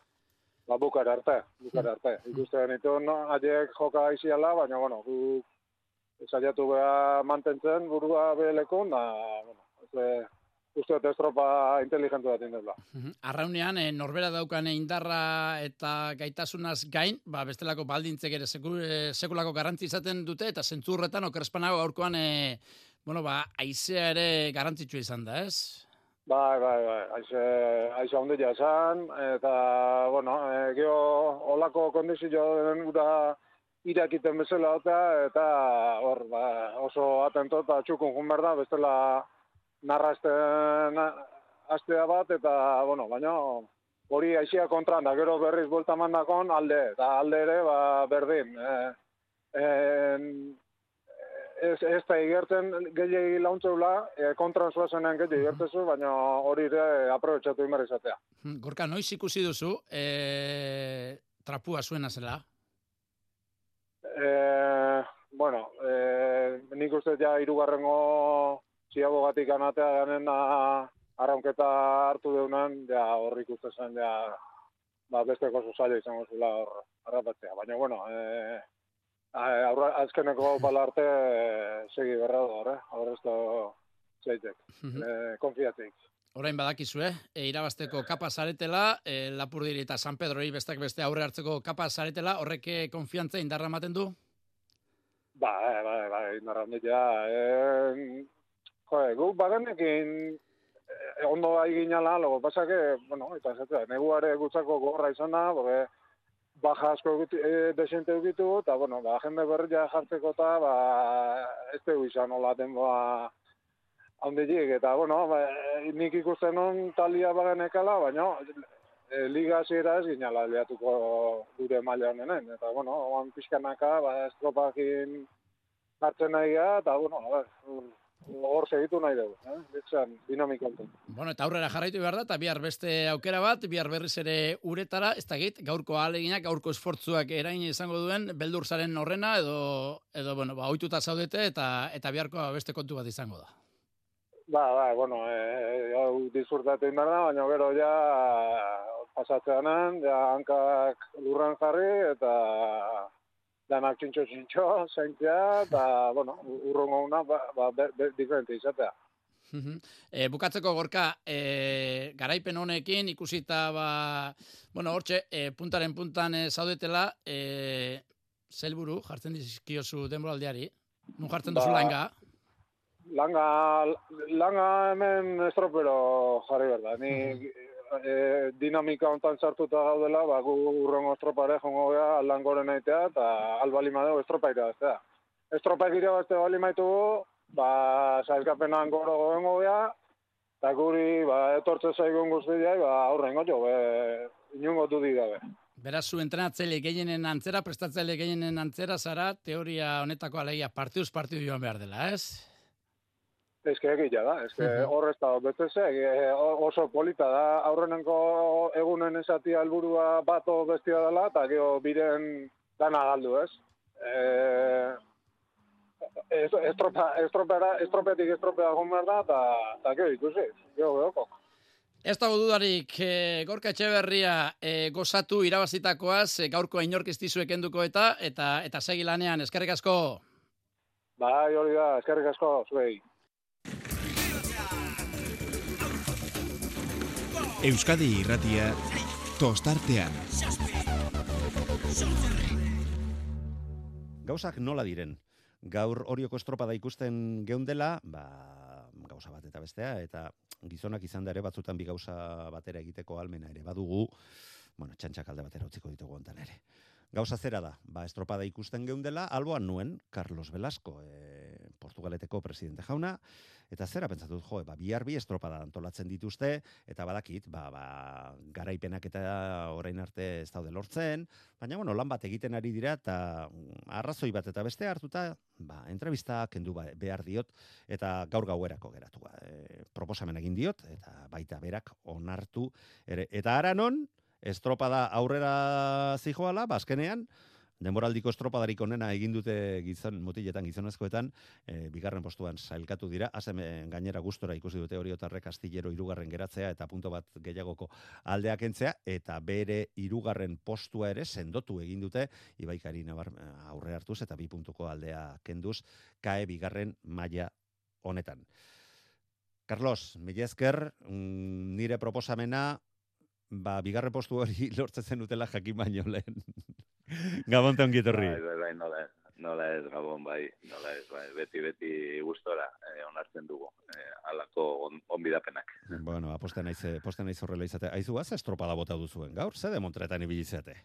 ba bukara arte, bukara arte. Ikusten genituen haiek joka iziala, baina, bueno, gu saiatu beha mantentzen burua behelekun, da, bueno, ez, uste dut estropa inteligentu bat indela. Mhm. Arraunean, e, norbera daukan indarra eta gaitasunaz gain, ba, bestelako baldintzek ere seku, e, sekulako garrantzi izaten dute, eta zentzurretan okerspanago gaurkoan, e, bueno, ba, aizea ere garrantzitsua izan da, ez? Bai, bai, bai, aize, aize handia esan, eta, bueno, e, geho, olako kondizio den ura irakiten bezala eta, eta hor, ba, oso atento eta txukun jun behar da, bestela narrasten astea bat, eta, bueno, baina hori aixia kontran, da gero berriz buelta mandakon alde, eta alde ere, ba, berdin. E, en, ez, ez da igertzen gehiagi launtzeula, e, kontran zuazenean gehiagi igertzezu, baina hori ere aprobetsatu imar izatea. Gorka, noiz ikusi duzu, e, trapua zuena zela? E, bueno, e, nik uste ja irugarrengo ziabogatik anatea ganen arraunketa hartu deunan, ja hor ikuste zen, ja, ba, besteko zaila izango zula hor harrapatzea. Baina, bueno, e, aurra, azkeneko bala arte e, segi berra da hor, eh? Hor ez da zeitek, e, konfiatik. Orain badakizu, eh? Irabasteko kapa zaretela, e, Lapurdiri eta San Pedrori bestak beste aurre hartzeko kapa zaretela, horrek konfiantza indarra ematen du? Ba, ba, ba, indarra ja. E, joe, gu baganekin e, ondo da iginala, logo pasake, bueno, eta zetea, neguare gutzako gorra izan da, porque baja asko e, desente egitu, eta, bueno, ba, jende berria jartzeko eta, ba, ez dugu izan hola denboa handitik, eta, bueno, ba, nik ikusten non talia bagenekala, baina, e, liga zira ez ginala liatuko gure maila honenen, eta, bueno, oan pixkanaka, ba, estropakin hartzen nahi eta, bueno, a ber, hor segitu nahi dugu, eh? Bitzan, dinamikonten. Bueno, eta aurrera jarraitu behar da, eta bihar beste aukera bat, bihar berriz ere uretara, ez da git, gaurko aleginak, gaurko esfortzuak erain izango duen, beldur zaren horrena, edo, edo bueno, ba, oituta zaudete, eta eta biharko beste kontu bat izango da. Ba, ba, bueno, eh, hau disfrutatu inbar da, baina gero ja pasatzeanen, ja hankak lurran jarri, eta danak txintxo txintxo, zaintzea, eta, bueno, urrongo una, ba, ba, be, be, diferente izatea. e, bukatzeko gorka, e, garaipen honekin ikusita, ba, bueno, hortxe, e, puntaren puntan e, zaudetela, e, zelburu, jartzen dizkiozu denboraldiari, nun jartzen duzu Ba, langa? Langa, langa hemen estropero jarri berda. Ni e, dinamika hontan sartuta gaudela, ba, gu urrengo estropare jongo gea langoren aitea, eta albali madeu estropaira baztea. Estropaik irabazte bali maitugu, ba, saizkapenan goro goengo gea, eta guri, ba, etortze zaigun guztia, ba, aurrengo jo, be, inungo dudik gabe. Beraz, zu entrenatzaile gehienen antzera, prestatzaile gehienen antzera, zara, teoria honetako alegia partiduz partidu joan behar dela, ez? Ez que egia da, ez que Mhm. horrez da, beteze, e, oso polita da, aurrenenko egunen esatia helburua bato bestia dela, eta gero biren dana galdu, ez? E, ez, estropa, estropera, estropetik estropea gon behar da, eta, gero ikusi, gero geoko. Ez dago dudarik, e, Gorka Etxeberria e, gozatu irabazitakoaz, e, gaurko inork ez dizuek enduko eta, eta, eta segi lanean, eskerrik asko. Bai, hori da, eskerrik asko, zuei. Euskadi irratia tostartean. Gauzak nola diren? Gaur horioko estropada ikusten geundela, ba, gauza bat eta bestea, eta gizonak izan da ere batzutan bi gauza batera egiteko almena ere badugu, bueno, txantxak alde batera utziko ditugu hontan ere. Gauza zera da, ba, estropada ikusten geundela, alboan nuen Carlos Velasco, e, Portugaleteko presidente jauna, eta zera pentsatut, jo, ba, bihar bi estropada antolatzen dituzte, eta badakit, ba, ba, garaipenak eta orain arte ez daude lortzen, baina, bueno, lan bat egiten ari dira, eta mm, arrazoi bat eta beste hartuta, ba, entrevista kendu ba, behar diot, eta gaur gauerako geratu. E, proposamen egin diot, eta baita berak onartu, ere, eta aranon, estropada aurrera zijoala, bazkenean, denboraldiko estropadarik onena egin dute gizon mutiletan gizonezkoetan, e, bigarren postuan sailkatu dira, hazen gainera gustora ikusi dute oriotarrek astillero irugarren geratzea eta punto bat gehiagoko aldeak entzea, eta bere irugarren postua ere sendotu egin dute, ibaikari nabar aurre hartuz eta bi puntuko aldea kenduz, kae bigarren maila honetan. Carlos, mila esker, mm, nire proposamena ba, bigarren postu hori lortzen zen utela jakin baino lehen. Gabonte ongi etorri. Bai, bai, bai, nola, nola ez, Gabon, bai, nola ez, bai, beti, beti gustora eh, onartzen dugu, eh, alako on, onbidapenak. Bueno, aposten naiz, eh, posten naiz horrela izate. Aizu gaz, estropada bota duzuen gaur, ze de Montretan ibili zate?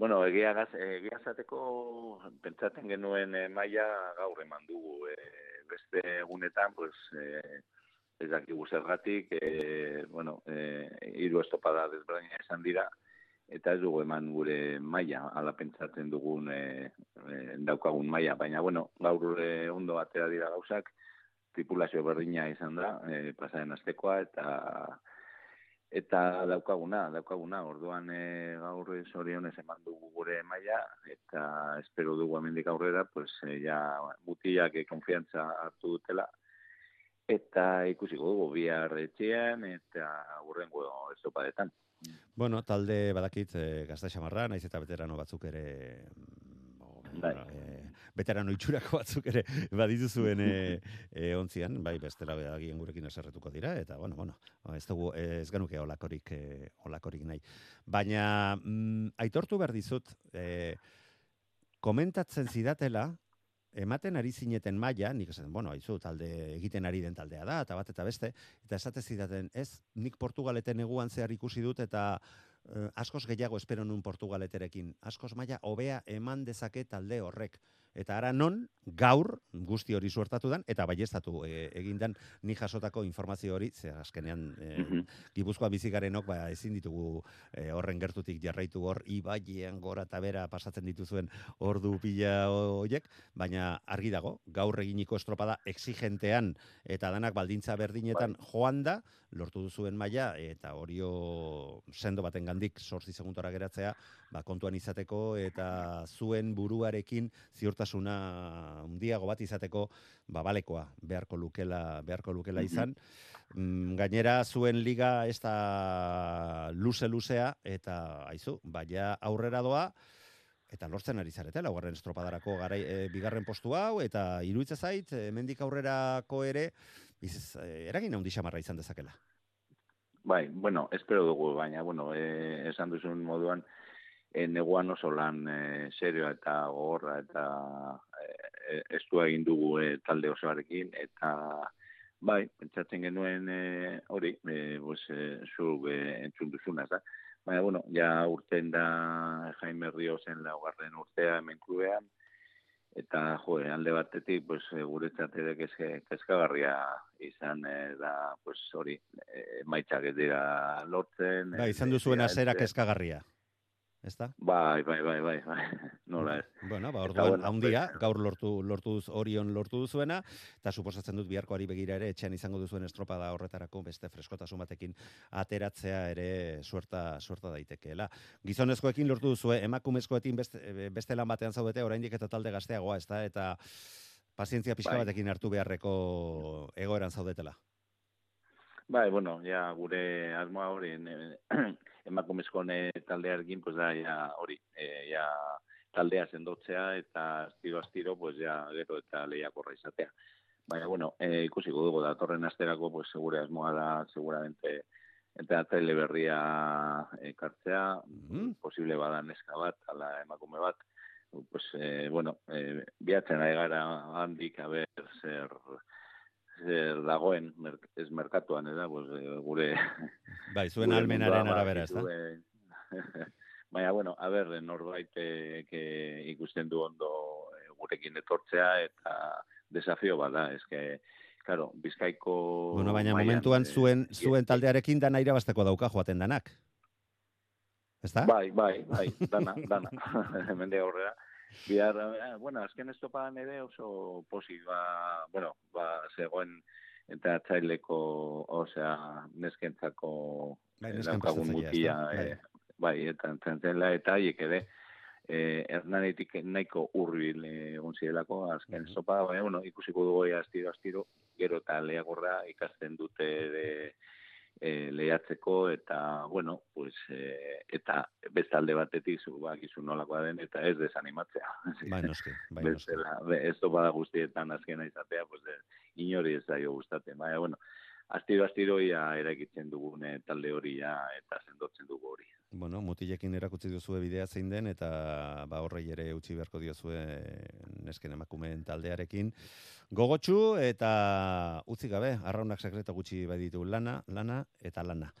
Bueno, egia gaz, egia zateko pentsatzen genuen eh, maila gaur eman dugu. Eh, beste egunetan, pues, eh, ez dakigu zergatik, e, bueno, e, hiru estopada desberdina izan dira, eta ez dugu eman gure maila, ala pentsatzen dugun e, e, daukagun maila, baina, bueno, gaur e, ondo batera dira gauzak, tripulazio berdina izan da, e, pasaren astekoa, eta eta daukaguna, daukaguna, orduan e, gaur zorionez eman dugu gure maila, eta espero dugu hemendik aurrera, pues, e, ja, mutiak e, konfiantza hartu dutela, eta ikusiko dugu bihar etxean, eta urrengo estopadetan. Bueno, talde badakit e, gazta xamarra, naiz eta veterano batzuk ere Bai. e, veterano itxurako batzuk ere badituzuen e, e, ontzian, bai bestela agien gurekin eserretuko dira, eta bueno, bueno, ez dugu, ez genuke olakorik, e, olakorik nahi. Baina, mm, aitortu behar dizut, e, komentatzen zidatela, ematen ari zineten maila, nik esaten, bueno, haizu, talde egiten ari den taldea da, eta bat eta beste, eta esate zidaten, ez, nik Portugaleten neguan zehar ikusi dut, eta eh, askoz gehiago espero nun Portugaleterekin. Askoz maila hobea eman dezake talde horrek. Eta ara non, gaur, guzti hori suertatu dan, eta baiestatu e, egindan ni jasotako informazio hori, ze azkenean e, Mhm. Gipuzkoa bizigarenok ba, ezin ditugu e, horren gertutik jarraitu hor, ibaien gora eta bera pasatzen dituzuen ordu pila hoiek, baina argi dago, gaur eginiko estropada exigentean eta danak baldintza berdinetan joan da, lortu duzuen maila eta horio sendo baten gandik sortzi seguntora geratzea, ba, kontuan izateko eta zuen buruarekin ziurtasuna handiago bat izateko ba, balekoa beharko lukela, beharko lukela izan. Mm, gainera zuen liga ez da luze-luzea eta aizu, baina aurrera doa eta lortzen ari zarete, laugarren estropadarako garai, e, bigarren postu hau, eta iruitza zait, hemendik aurrerako ere, biz, e, eragin handi xamarra izan dezakela. Bai, bueno, espero dugu, baina, bueno, e, esan duzun moduan, e, neguan oso lan e, serioa eta gogorra eta e, estu egin dugu e, talde osoarekin, eta bai, pentsatzen genuen e, hori, e, pues, e, zu e, entzun duzuna, ez da? Baina, bueno, ja urten da Jaime Riozen laugarren urtea hemen klubean, eta jo, alde batetik pues eh, guretzat ere kezkagarria izan eh, da pues hori eh, emaitzak ez dira lortzen ez- izan ez duzuen azera kezkagarria. Ezta? Bai, bai, bai, bai, bai. Nola ez. Bueno, ba, orduan, bueno, haundia, gaur lortu, lortu duz, orion lortu duzuena, eta suposatzen dut biharkoari begira ere, etxean izango duzuen estropada horretarako beste freskotasun batekin ateratzea ere suerta, suerta daitekeela. Gizonezkoekin lortu duzue, emakumezkoekin beste, beste lan batean zaudete, oraindik eta talde gazteagoa, ezta? Eta pazientzia pixka Bai. batekin hartu beharreko egoeran zaudetela. Bai, bueno, ja gure asmoa hori emakumezko ne taldearekin pues da ja hori, eh, ja taldea sendotzea eta astiro astiro pues ja gero eta lehiakorra izatea. Baina bueno, eh, ikusiko dugu datorren asterako pues segure asmoa da seguramente eta tele berria ekartzea, Mhm. posible bada neska bat, ala emakume bat, pues, eh, bueno, eh, biatzen ari gara handik, a ber, zer, zer dagoen, mer, ez merkatuan, da, pues, eh, gure... Bai, zuen almenaren arabera, ezta? badakizue. Baina, bueno, a ber, norbait eh, que ikusten du ondo eh, gurekin etortzea eta desafio bada, eske, claro, Bizkaiko... Bueno, baina mailan, momentuan eh, zuen zuen taldearekin dana irabasteko dauka joaten danak. Ezta? Bai, bai, bai, dana, dana. Hemen aurrera. Bihar, eh, bueno, azken estopadan ere oso posi, ba, bueno, ba, zegoen eta txaileko, osea, neskentzako Bai, eh, daukagun mutia, eh, bai, eta entzentzela eta haiek ere, eh, hernanetik nahiko urbil eh, egon zirelako azken Mhm. estopa, baina, bueno, ikusiko dugu astiro, astiro, gero eta leagorra ikasten dute de, e, lehiatzeko eta bueno, pues eh, eta bestalde batetik zu bakizu nolakoa den eta ez desanimatzea. Bai, noski, bai, noski. Ez bada guztietan azkena izatea, pues de, inori ez zaio gustatzen. Baina, bueno, astiro astiro ia eraikitzen dugune talde hori ja eta sendotzen dugu hori. Bueno, mutilekin erakutsi duzue bidea zein den eta ba horrei ere utzi beharko diozue nesken emakumeen taldearekin. Gogotsu eta utzi gabe, arraunak sekreto gutxi baditu lana, lana eta lana.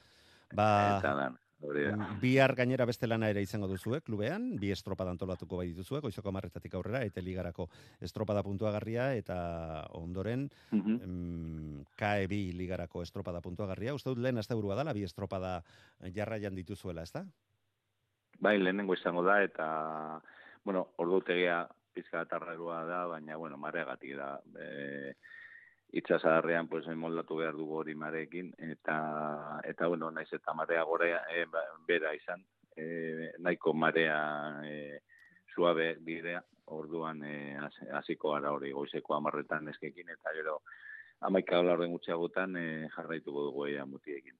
Ba, eta lan. Da. Bihar gainera beste lana ere izango duzue, klubean, bi estropada antolatuko bai dituzue, goizoko marretatik aurrera, eta ligarako estropada puntuagarria, eta ondoren, mm, KE2 ligarako estropada puntuagarria. Uste dut lehen azte burua dala, bi estropada jarraian dituzuela, ezta? Bai, lehenengo izango da, eta, bueno, ordutegia pizka tarrarua da, baina, bueno, mareagatik da. E, itxasadarrean, pues, moldatu behar dugu hori mareekin, eta, eta bueno, naiz eta marea gorea, e, ba, bera izan, e, nahiko marea e, suabe bidea, orduan e, has- hasiko gara hori goizeko amarretan eskekin, eta gero amaika laurden gutxiagotan e, jarraituko dugu ea mutiekin.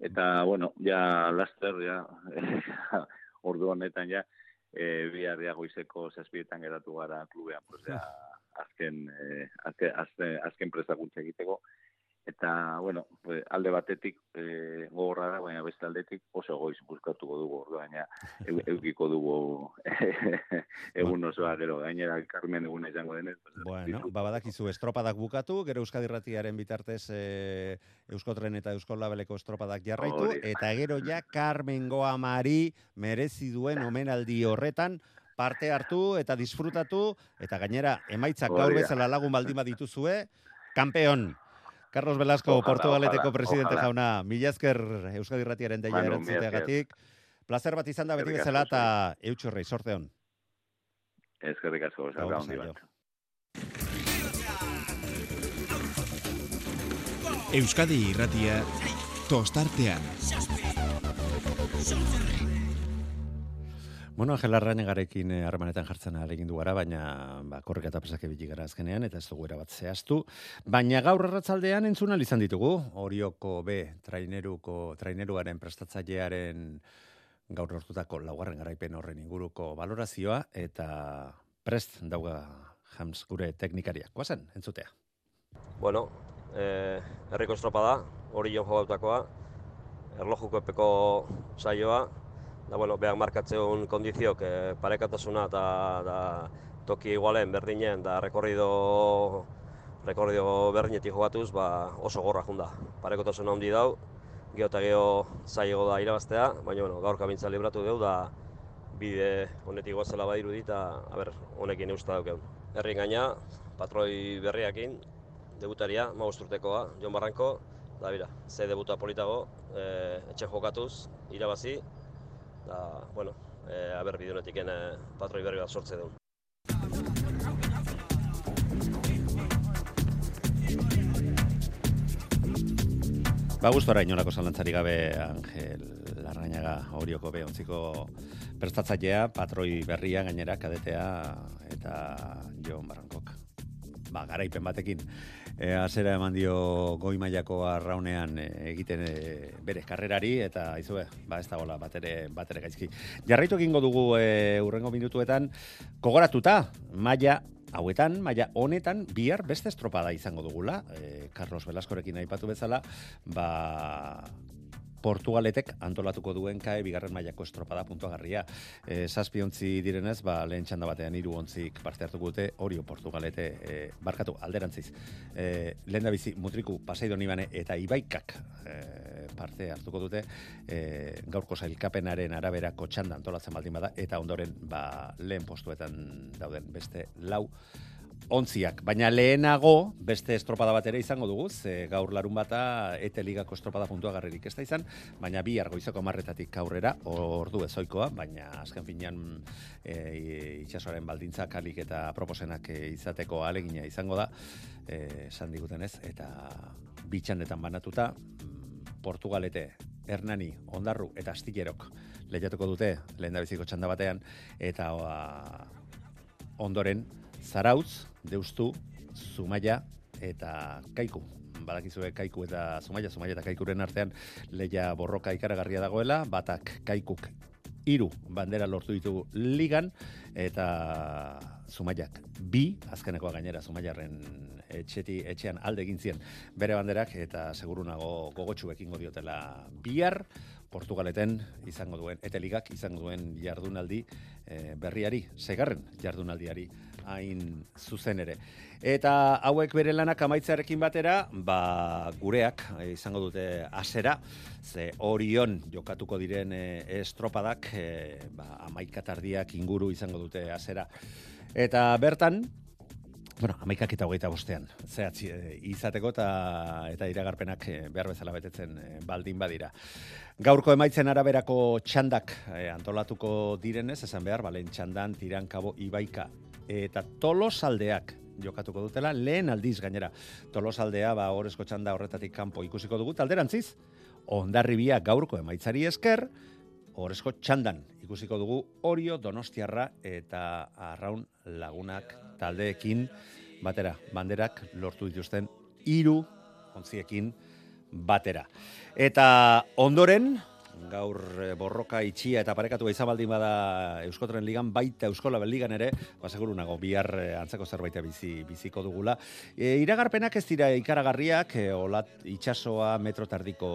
Eta, bueno, ja, laster, ja, ordu honetan ja, e, bihar ja goizeko zazpietan geratu gara klubean, pues, ja, azken, e, azken, azken, azken prestakuntza egiteko. Eta, bueno, pues, alde batetik e, gogorra da, baina beste aldetik oso goiz buskatuko dugu, baina eu, eukiko dugu egun osoa gero gainera Carmen eguna izango denez. Bueno, disfrutatuko. ba badakizu estropadak bukatu, gero Euskadi Irratiaren bitartez e, Euskotren eta Euskol Labeleko estropadak jarraitu, Hori eta gero ja Carmen Goamari merezi duen omenaldi horretan parte hartu eta disfrutatu, eta gainera emaitzak gaur bezala lagun baldin badituzue, kampeon! Carlos Velasco, Ojalá, Portugaleteko ojalá, presidente ojalá. jauna, mila esker Euskadi Irratiaren deia erantzuteagatik. Plazer bat izan da beti Eskerrik bezala asko, eta eutxorrei, sorte hon. Eskerrik asko, zaio. bat. Euskadi irratia tostartean. Bueno, Angel Arrañagarekin eh, harremanetan jartzen alegin du gara, baina ba, korrika eta presake bilik gara azkenean, eta ez dugu bat zehaztu. Baina gaur arratzaldean entzun ahal izan ditugu, Orioko B, traineruko, traineruaren prestatzailearen gaur lortutako laugarren garaipen horren inguruko valorazioa, eta prest dauga jams gure teknikariak. Guazen, entzutea. Bueno, eh, herriko estropa da, hori jo erlojuko epeko saioa, da bueno, behar markatzeun kondiziok eh, parekatasuna eta da, toki igualen berdinen da rekorrido rekorrido berdinetik jogatuz, ba, oso gorra junda. Parekotasuna handi dau, geho eta geho zaiego da irabaztea, baina bueno, gaur kabintza libratu deu da bide honetik goazela badiru dit, eta aber, honekin eusta daukeun. Herri gaina, patroi berriakin, debutaria, mausturtekoa, Jon Barranko, da bira, ze debuta politago, e, etxe jokatuz, irabazi, da, bueno, e, aber bide honetik e, patroi berri bat sortze duen. Ba, gustora inolako zalantzari gabe Angel Larrañaga horioko behontziko prestatzailea, patroi berria gainera, kadetea eta Jon Barrankok. Ba, garaipen batekin. E, azera eman dio goi mailako arraunean e, egiten e, bere karrerari eta aizue, ba ez dagoela batere, batere gaizki. Jarraitu egingo dugu e, urrengo minutuetan kogoratuta maila hauetan, maila honetan, bihar beste estropada izango dugula, e, Carlos Velascorekin aipatu bezala, ba, Portugaletek antolatuko duen kae bigarren mailako estropada puntuagarria. E, zazpi ontzi direnez, ba, lehen txanda batean hiru ontzik parte hartuko dute, Orio Portugalete, e, barkatu, alderantziz. E, lehen da bizi, Mutriku, Pasaido Nibane eta Ibaikak e, parte hartuko dute, e, gaurko zailkapenaren araberako txanda antolatzen baldin bada, eta ondoren ba, lehen postuetan dauden beste lau ontziak. Baina lehenago beste estropada bat ere izango dugu, ze gaur larun bata ete ligako estropada puntua garririk ez da izan, baina bi argoizako marretatik aurrera, ordu ezoikoa, baina azken finean e, itxasoaren baldintza kalik eta proposenak e, izateko alegina izango da, e, esan digutenez, eta bitxandetan banatuta, mm, Portugalete, Hernani, Ondarru eta Astillerok lehiatuko dute lehen txanda batean, eta ba, ondoren Zarautz, Deustu, Zumaia eta Kaiku. Badakizue Kaiku eta Zumaia, Zumaia eta Kaikuren artean leia borroka ikaragarria dagoela, batak Kaikuk hiru bandera lortu ditu ligan eta Zumaiak bi, azkenekoa gainera Zumaiarren etxeti, etxean alde egin zien bere banderak eta segurunago gogotsu ekingo diotela bihar Portugaleten izango duen, eta ligak izango duen jardunaldi eh, berriari, segarren jardunaldiari hain zuzen ere. Eta hauek bere lanak amaitzearekin batera, ba, gureak eh, izango dute asera, ze orion jokatuko diren eh, estropadak, eh, ba, amaikatardiak inguru izango dute asera. Eta bertan, bueno, amaikak eta hogeita bostean, zehatzi eh, izateko eta eta iragarpenak eh, behar bezala betetzen eh, baldin badira. Gaurko emaitzen araberako txandak antolatuko direnez, esan behar, balen txandan, tiran, kabo, ibaika, eta tolosaldeak jokatuko dutela, lehen aldiz gainera. Tolosaldea, ba, horrezko txanda horretatik kanpo ikusiko dugu, talderantziz, ondarribia gaurko emaitzari esker, horrezko txandan ikusiko dugu Orio Donostiarra eta Arraun Lagunak taldeekin batera, banderak lortu dituzten hiru ontziekin batera. Eta ondoren, gaur eh, borroka itxia eta parekatu izan baldin bada Euskotren Ligan, baita Euskola Ligan ere, ba, seguru nago, bihar eh, antzeko zerbait bizi, biziko dugula. E, iragarpenak ez dira ikaragarriak, e, olat, itxasoa metro tardiko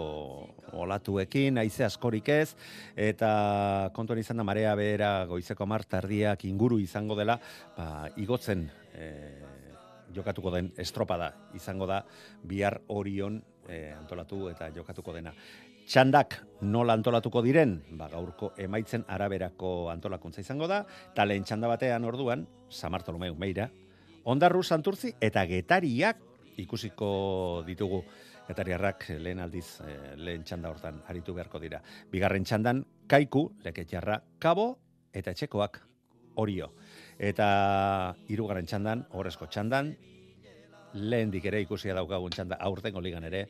olatuekin, haize askorik ez, eta kontuan izan da marea behera goizeko mar tardiak inguru izango dela, ba, igotzen e, jokatuko den estropada izango da bihar orion e, antolatu eta jokatuko dena. Txandak nola antolatuko diren, ba, gaurko emaitzen araberako antolakuntza izango da, eta txanda batean orduan, Samartolomeu Meira, Ondarru Santurtzi eta Getariak ikusiko ditugu. Getariarrak lehen aldiz, eh, lehen txanda hortan aritu beharko dira. Bigarren txandan, Kaiku, Leketxarra, Kabo eta Etxekoak, Orio. Eta hirugarren txandan, horrezko txandan, lehen ere ikusia daukagun txanda aurtengo ligan ere,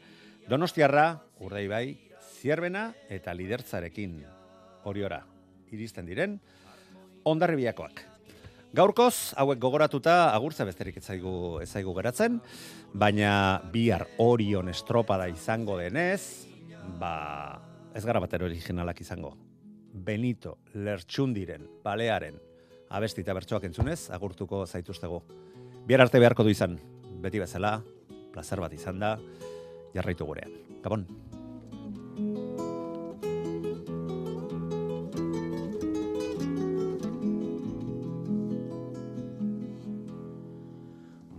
Donostiarra, Urdei bai, Zierbena eta Lidertzarekin Oriora iristen diren Ondarribiakoak. Gaurkoz, hauek gogoratuta, agurtza besterik ez zaigu, ez zaigu geratzen, baina bihar Orion estropada izango denez, ba, ez gara batero originalak izango. Benito Lertxundiren, balearen, abestita bertsoak entzunez, agurtuko zaituztego. Bihar arte beharko du izan, beti bezala, plazer bat izan da, jarraitu gurean. Gabon.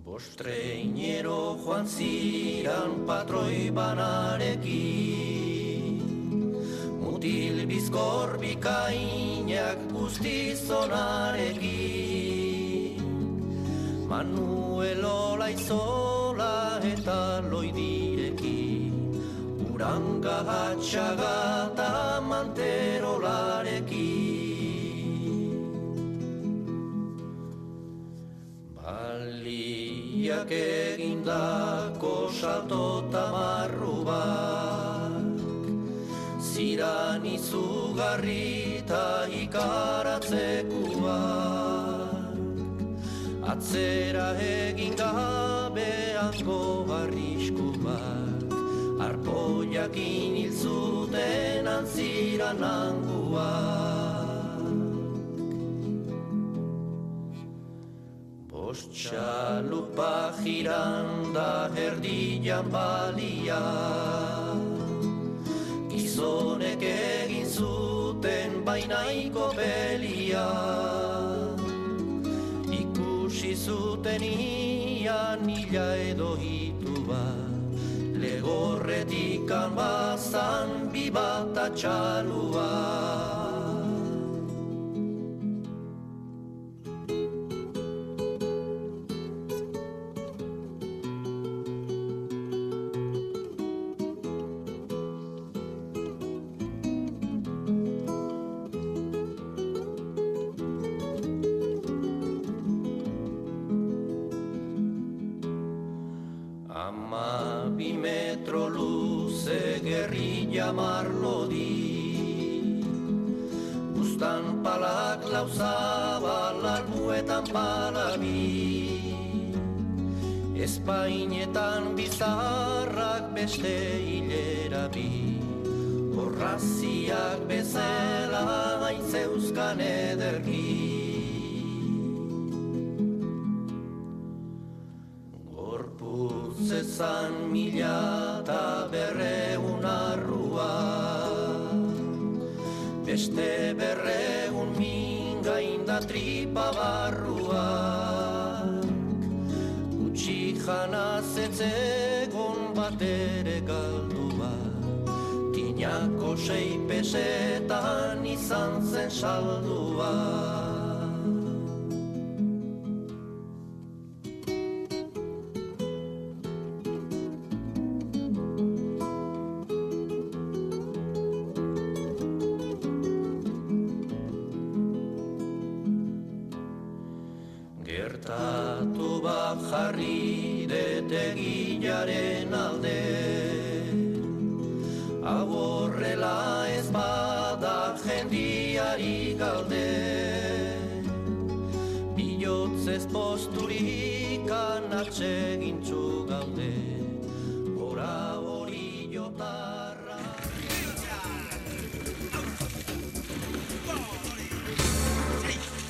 Bostreinero joan ziran patroi banarekin. Mutil bizkor bikainak guztizonarekin Manuel Olaizola eta loidirekin Uranga hatxaga eta manterolarekin Baliak egindako salto tamarru bat Ziran izugarri eta ikaratzekoak Atzera egin Arpoiakin hil zuten antziran anguak Ostxalupa giranda erdian balia. Gizonek egin zuten bainaiko belia. Ikusi zuten Legorretikan bazan bibat atxalua Espainetan bizarrak beste hilera bi. Horraziak bezala hain zeuzkan ederki. Gorputz ezan mila eta berreun arrua. Beste berreun mingain da tripa barrua jana zetzegon bat ere galdua Tinako sei pesetan izan zen saldua